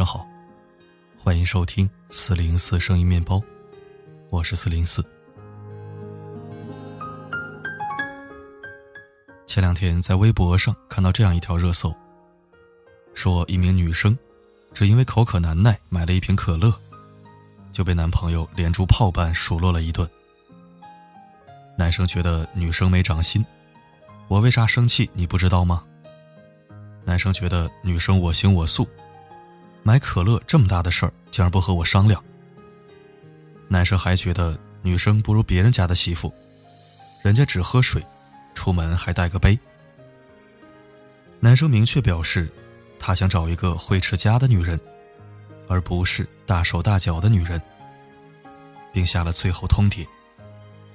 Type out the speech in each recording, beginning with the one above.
上好，欢迎收听四零四声音面包，我是四零四。前两天在微博上看到这样一条热搜，说一名女生只因为口渴难耐买了一瓶可乐，就被男朋友连珠炮般数落了一顿。男生觉得女生没长心，我为啥生气你不知道吗？男生觉得女生我行我素。买可乐这么大的事儿，竟然不和我商量。男生还觉得女生不如别人家的媳妇，人家只喝水，出门还带个杯。男生明确表示，他想找一个会持家的女人，而不是大手大脚的女人，并下了最后通牒：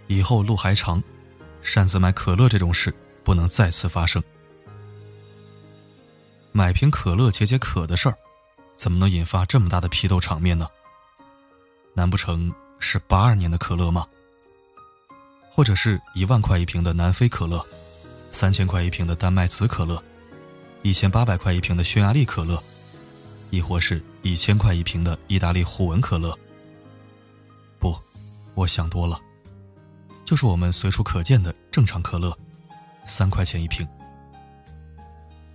以后路还长，擅自买可乐这种事不能再次发生。买瓶可乐解解渴的事儿。怎么能引发这么大的批斗场面呢？难不成是八二年的可乐吗？或者是一万块一瓶的南非可乐，三千块一瓶的丹麦紫可乐，一千八百块一瓶的匈牙利可乐，亦或是一千块一瓶的意大利虎纹可乐？不，我想多了，就是我们随处可见的正常可乐，三块钱一瓶。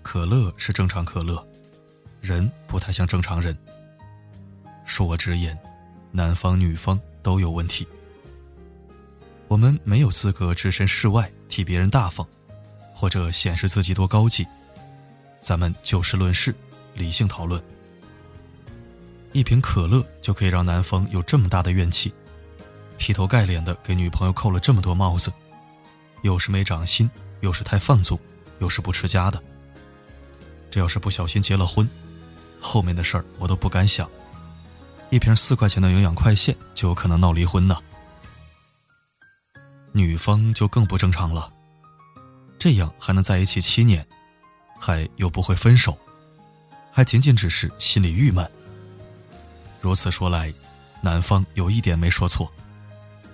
可乐是正常可乐。人不太像正常人。恕我直言，男方女方都有问题。我们没有资格置身事外替别人大方，或者显示自己多高级。咱们就事论事，理性讨论。一瓶可乐就可以让男方有这么大的怨气，劈头盖脸的给女朋友扣了这么多帽子，又是没长心，又是太放纵，又是不持家的。这要是不小心结了婚。后面的事儿我都不敢想，一瓶四块钱的营养快线就有可能闹离婚呢。女方就更不正常了，这样还能在一起七年，还又不会分手，还仅仅只是心里郁闷。如此说来，男方有一点没说错，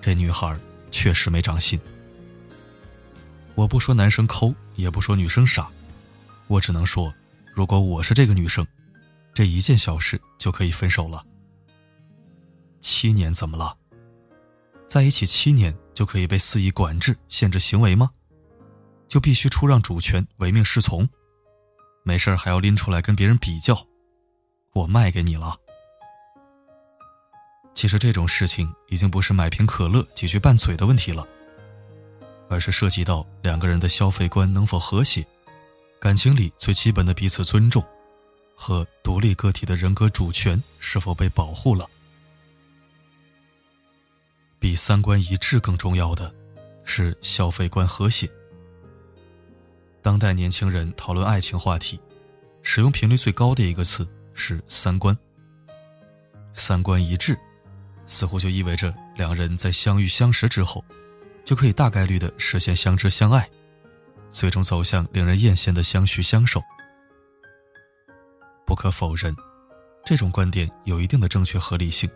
这女孩确实没长心。我不说男生抠，也不说女生傻，我只能说，如果我是这个女生。这一件小事就可以分手了？七年怎么了？在一起七年就可以被肆意管制、限制行为吗？就必须出让主权、唯命是从？没事还要拎出来跟别人比较？我卖给你了。其实这种事情已经不是买瓶可乐解决拌嘴的问题了，而是涉及到两个人的消费观能否和谐，感情里最基本的彼此尊重。和独立个体的人格主权是否被保护了？比三观一致更重要的，是消费观和谐。当代年轻人讨论爱情话题，使用频率最高的一个词是三观。三观一致，似乎就意味着两人在相遇相识之后，就可以大概率的实现相知相爱，最终走向令人艳羡的相许相守。不可否认，这种观点有一定的正确合理性，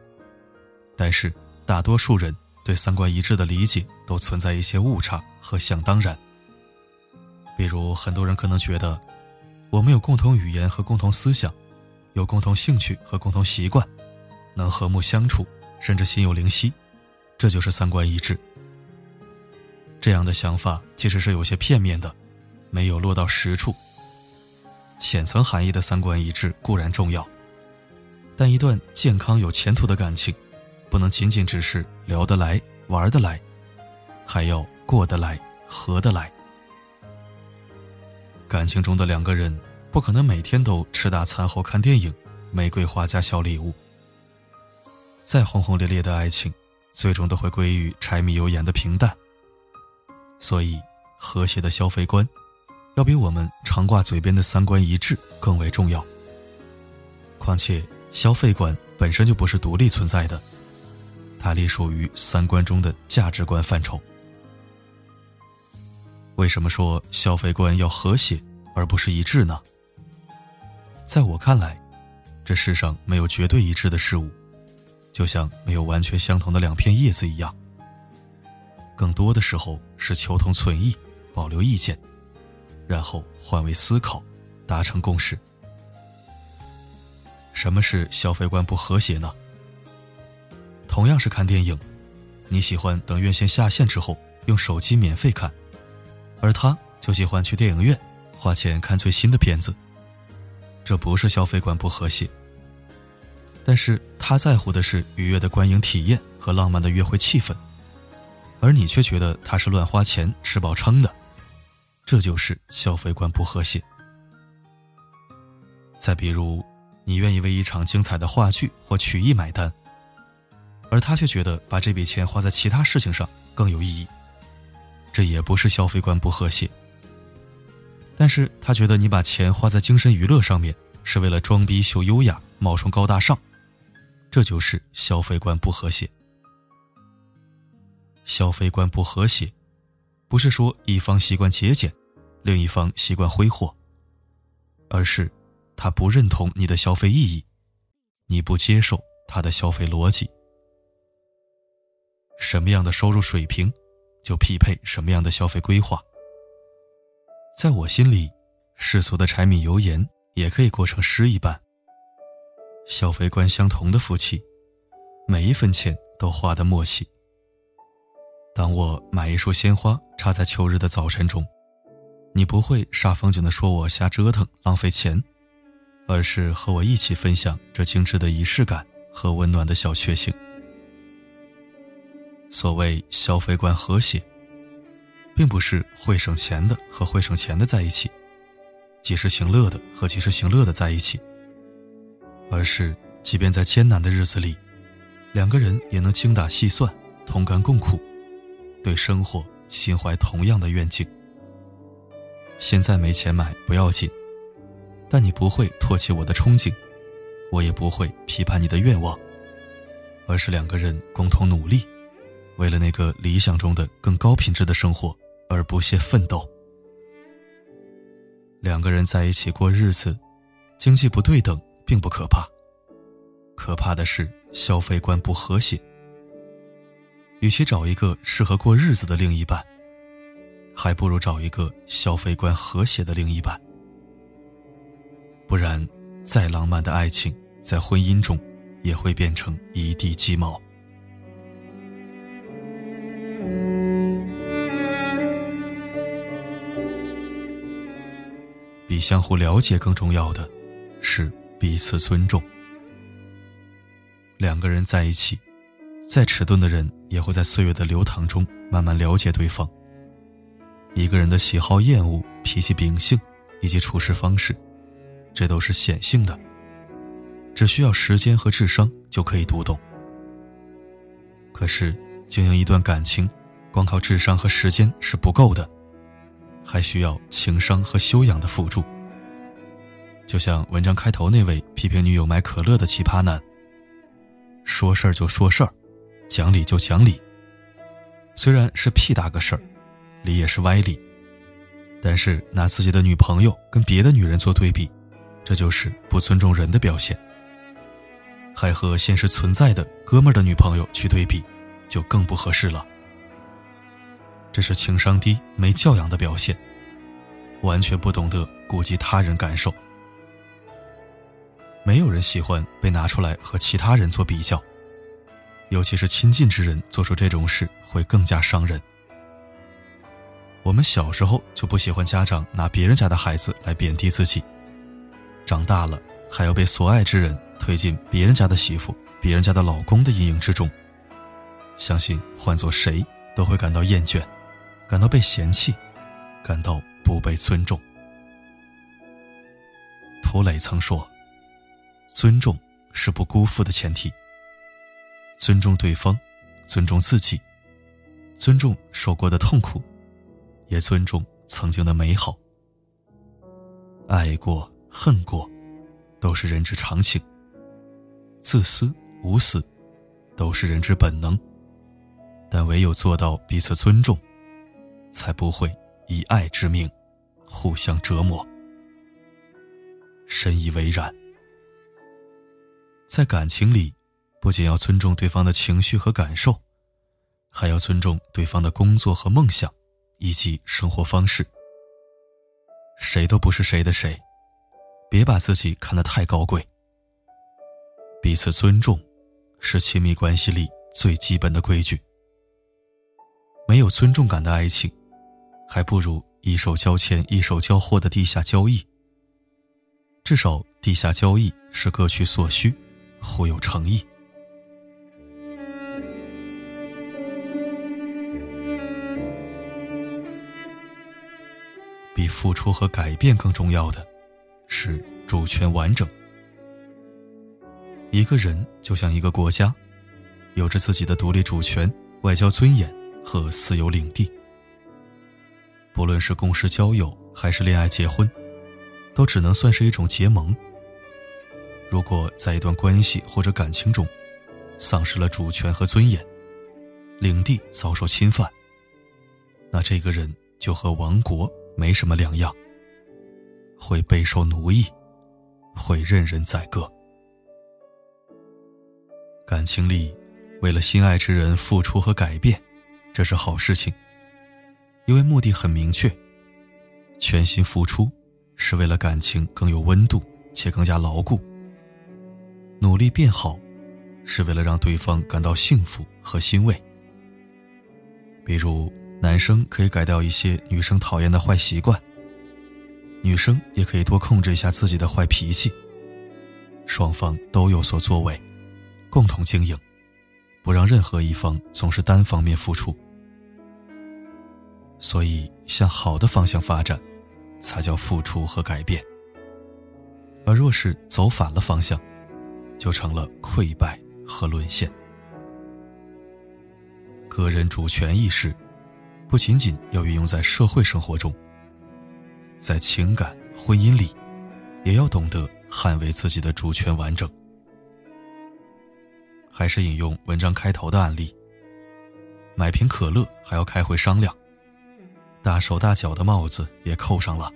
但是大多数人对三观一致的理解都存在一些误差和想当然。比如，很多人可能觉得，我们有共同语言和共同思想，有共同兴趣和共同习惯，能和睦相处，甚至心有灵犀，这就是三观一致。这样的想法其实是有些片面的，没有落到实处。浅层含义的三观一致固然重要，但一段健康有前途的感情，不能仅仅只是聊得来、玩得来，还要过得来、合得来。感情中的两个人不可能每天都吃大餐后看电影，玫瑰花加小礼物。再轰轰烈烈的爱情，最终都会归于柴米油盐的平淡。所以，和谐的消费观。要比我们常挂嘴边的三观一致更为重要。况且，消费观本身就不是独立存在的，它隶属于三观中的价值观范畴。为什么说消费观要和谐而不是一致呢？在我看来，这世上没有绝对一致的事物，就像没有完全相同的两片叶子一样。更多的时候是求同存异，保留意见。然后换位思考，达成共识。什么是消费观不和谐呢？同样是看电影，你喜欢等院线下线之后用手机免费看，而他就喜欢去电影院花钱看最新的片子。这不是消费观不和谐，但是他在乎的是愉悦的观影体验和浪漫的约会气氛，而你却觉得他是乱花钱吃饱撑的，这就是消费观不和谐。再比如，你愿意为一场精彩的话剧或曲艺买单，而他却觉得把这笔钱花在其他事情上更有意义，这也不是消费观不和谐。但是他觉得你把钱花在精神娱乐上面，是为了装逼秀优雅、冒充高大上，这就是消费观不和谐。消费观不和谐，不是说一方习惯节俭，另一方习惯挥霍，而是他不认同你的消费意义，你不接受他的消费逻辑。什么样的收入水平，就匹配什么样的消费规划。在我心里，世俗的柴米油盐也可以过成诗一般。消费观相同的夫妻，每一分钱都花得默契。当我买一束鲜花插在秋日的早晨中，你不会煞风景的说我瞎折腾浪费钱，而是和我一起分享这精致的仪式感和温暖的小确幸。所谓消费观和谐。并不是会省钱的和会省钱的在一起，及时行乐的和及时行乐的在一起，而是即便在艰难的日子里，两个人也能精打细算，同甘共苦，对生活心怀同样的愿景。现在没钱买不要紧，但你不会唾弃我的憧憬，我也不会批判你的愿望，而是两个人共同努力，为了那个理想中的更高品质的生活。而不懈奋斗。两个人在一起过日子，经济不对等并不可怕，可怕的是消费观不和谐。与其找一个适合过日子的另一半，还不如找一个消费观和谐的另一半。不然，再浪漫的爱情，在婚姻中也会变成一地鸡毛。比相互了解更重要的，是彼此尊重。两个人在一起，再迟钝的人也会在岁月的流淌中慢慢了解对方。一个人的喜好、厌恶、脾气、秉性以及处事方式，这都是显性的，只需要时间和智商就可以读懂。可是，经营一段感情，光靠智商和时间是不够的。还需要情商和修养的辅助。就像文章开头那位批评女友买可乐的奇葩男，说事儿就说事儿，讲理就讲理。虽然是屁大个事儿，理也是歪理，但是拿自己的女朋友跟别的女人做对比，这就是不尊重人的表现。还和现实存在的哥们儿的女朋友去对比，就更不合适了。这是情商低、没教养的表现，完全不懂得顾及他人感受。没有人喜欢被拿出来和其他人做比较，尤其是亲近之人做出这种事会更加伤人。我们小时候就不喜欢家长拿别人家的孩子来贬低自己，长大了还要被所爱之人推进别人家的媳妇、别人家的老公的阴影之中，相信换做谁都会感到厌倦。感到被嫌弃，感到不被尊重。涂磊曾说：“尊重是不辜负的前提。尊重对方，尊重自己，尊重受过的痛苦，也尊重曾经的美好。爱过、恨过，都是人之常情。自私、无私，都是人之本能。但唯有做到彼此尊重。”才不会以爱之名互相折磨。深以为然。在感情里，不仅要尊重对方的情绪和感受，还要尊重对方的工作和梦想，以及生活方式。谁都不是谁的谁，别把自己看得太高贵。彼此尊重，是亲密关系里最基本的规矩。没有尊重感的爱情，还不如一手交钱一手交货的地下交易。至少地下交易是各取所需，互有诚意。比付出和改变更重要的，是主权完整。一个人就像一个国家，有着自己的独立主权、外交尊严和私有领地。不论是公事交友还是恋爱结婚，都只能算是一种结盟。如果在一段关系或者感情中，丧失了主权和尊严，领地遭受侵犯，那这个人就和亡国没什么两样，会备受奴役，会任人宰割。感情里，为了心爱之人付出和改变，这是好事情，因为目的很明确，全心付出是为了感情更有温度且更加牢固。努力变好，是为了让对方感到幸福和欣慰。比如，男生可以改掉一些女生讨厌的坏习惯，女生也可以多控制一下自己的坏脾气，双方都有所作为。共同经营，不让任何一方总是单方面付出。所以，向好的方向发展，才叫付出和改变。而若是走反了方向，就成了溃败和沦陷。个人主权意识，不仅仅要运用在社会生活中，在情感婚姻里，也要懂得捍卫自己的主权完整。还是引用文章开头的案例。买瓶可乐还要开会商量，大手大脚的帽子也扣上了，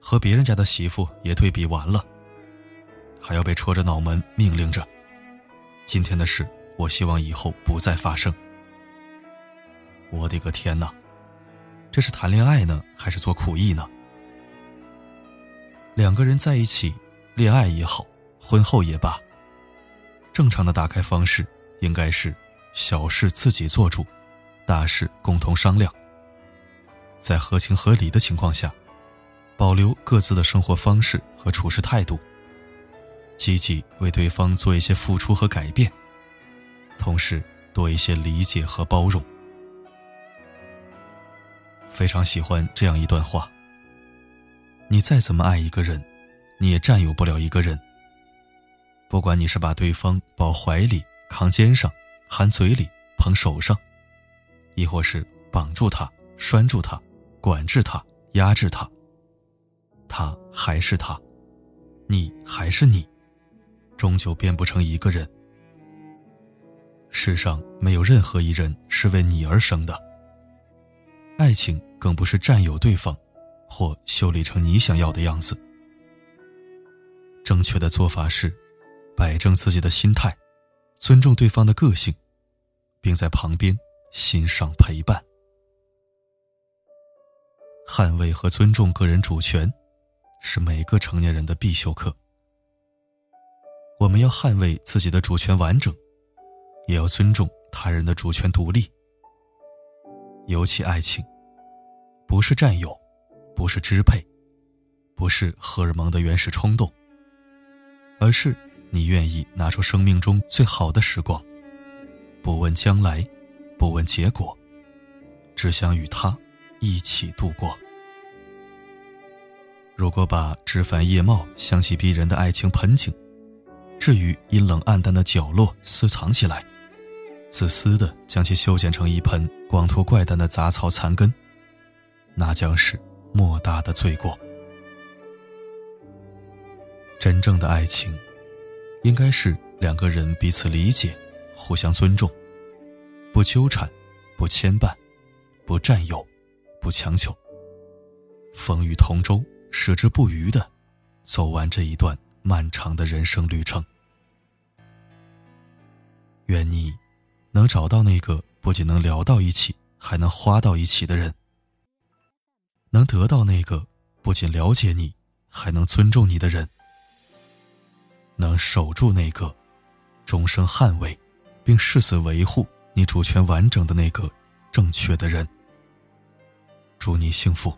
和别人家的媳妇也对比完了，还要被戳着脑门命令着：今天的事，我希望以后不再发生。我的个天哪，这是谈恋爱呢，还是做苦役呢？两个人在一起，恋爱也好，婚后也罢。正常的打开方式应该是小事自己做主，大事共同商量。在合情合理的情况下，保留各自的生活方式和处事态度，积极为对方做一些付出和改变，同时多一些理解和包容。非常喜欢这样一段话：你再怎么爱一个人，你也占有不了一个人。不管你是把对方抱怀里、扛肩上、含嘴里、捧手上，亦或是绑住他、拴住他、管制他、压制他，他还是他，你还是你，终究变不成一个人。世上没有任何一人是为你而生的，爱情更不是占有对方，或修理成你想要的样子。正确的做法是。摆正自己的心态，尊重对方的个性，并在旁边欣赏陪伴。捍卫和尊重个人主权，是每个成年人的必修课。我们要捍卫自己的主权完整，也要尊重他人的主权独立。尤其爱情，不是占有，不是支配，不是荷尔蒙的原始冲动，而是。你愿意拿出生命中最好的时光，不问将来，不问结果，只想与他一起度过。如果把枝繁叶茂、香气逼人的爱情盆景，置于阴冷暗淡的角落私藏起来，自私的将其修剪成一盆光秃怪诞的杂草残根，那将是莫大的罪过。真正的爱情。应该是两个人彼此理解，互相尊重，不纠缠，不牵绊，不占有，不强求。风雨同舟，矢志不渝的走完这一段漫长的人生旅程。愿你能找到那个不仅能聊到一起还能花到一起的人。能得到那个不仅了解你还能尊重你的人。能守住那个终生捍卫并誓死维护你主权完整的那个正确的人。祝你幸福。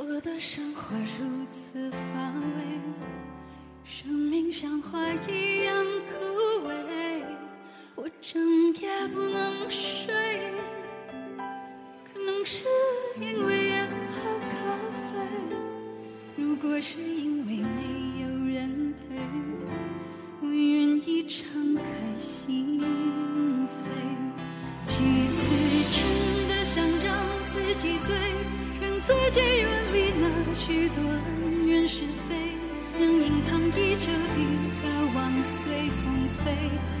我的生活如此乏味，生命像花一样枯萎，我整夜不能睡，可能是因为烟和咖啡。如果是因为没有人陪，我愿意敞开心扉。几次真的想让自己醉。自己远离那许多恩怨是非能隐藏已久的渴望随风飞。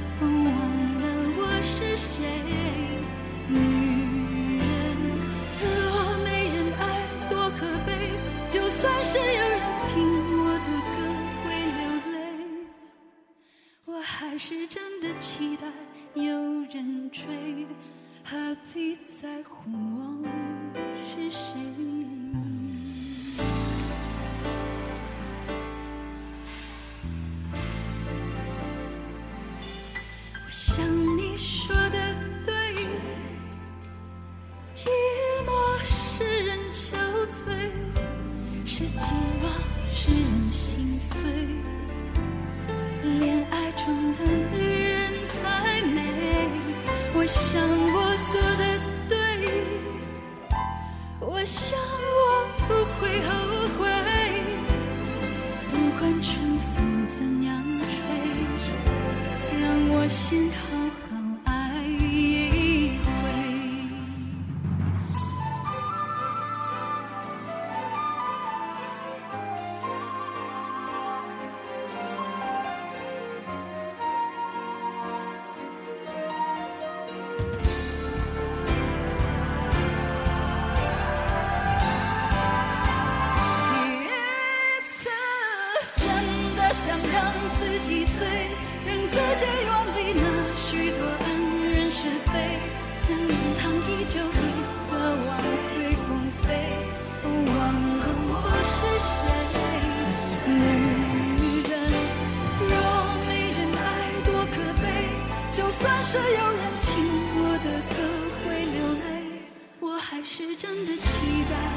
是寂寞，使人心碎。真的期待。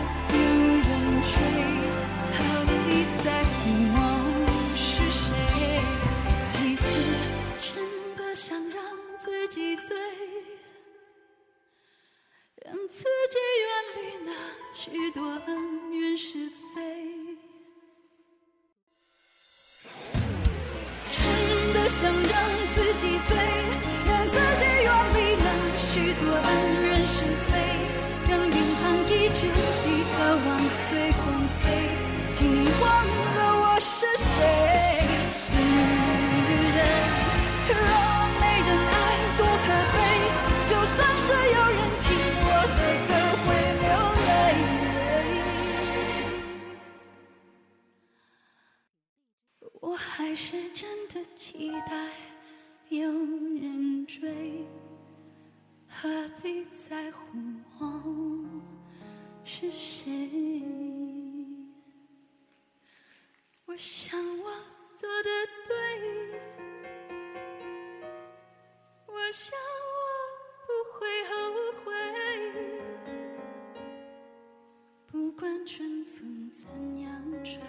是真的期待有人追何必在乎我是谁？我想我做的对。我想我不会后悔不管春风怎样吹。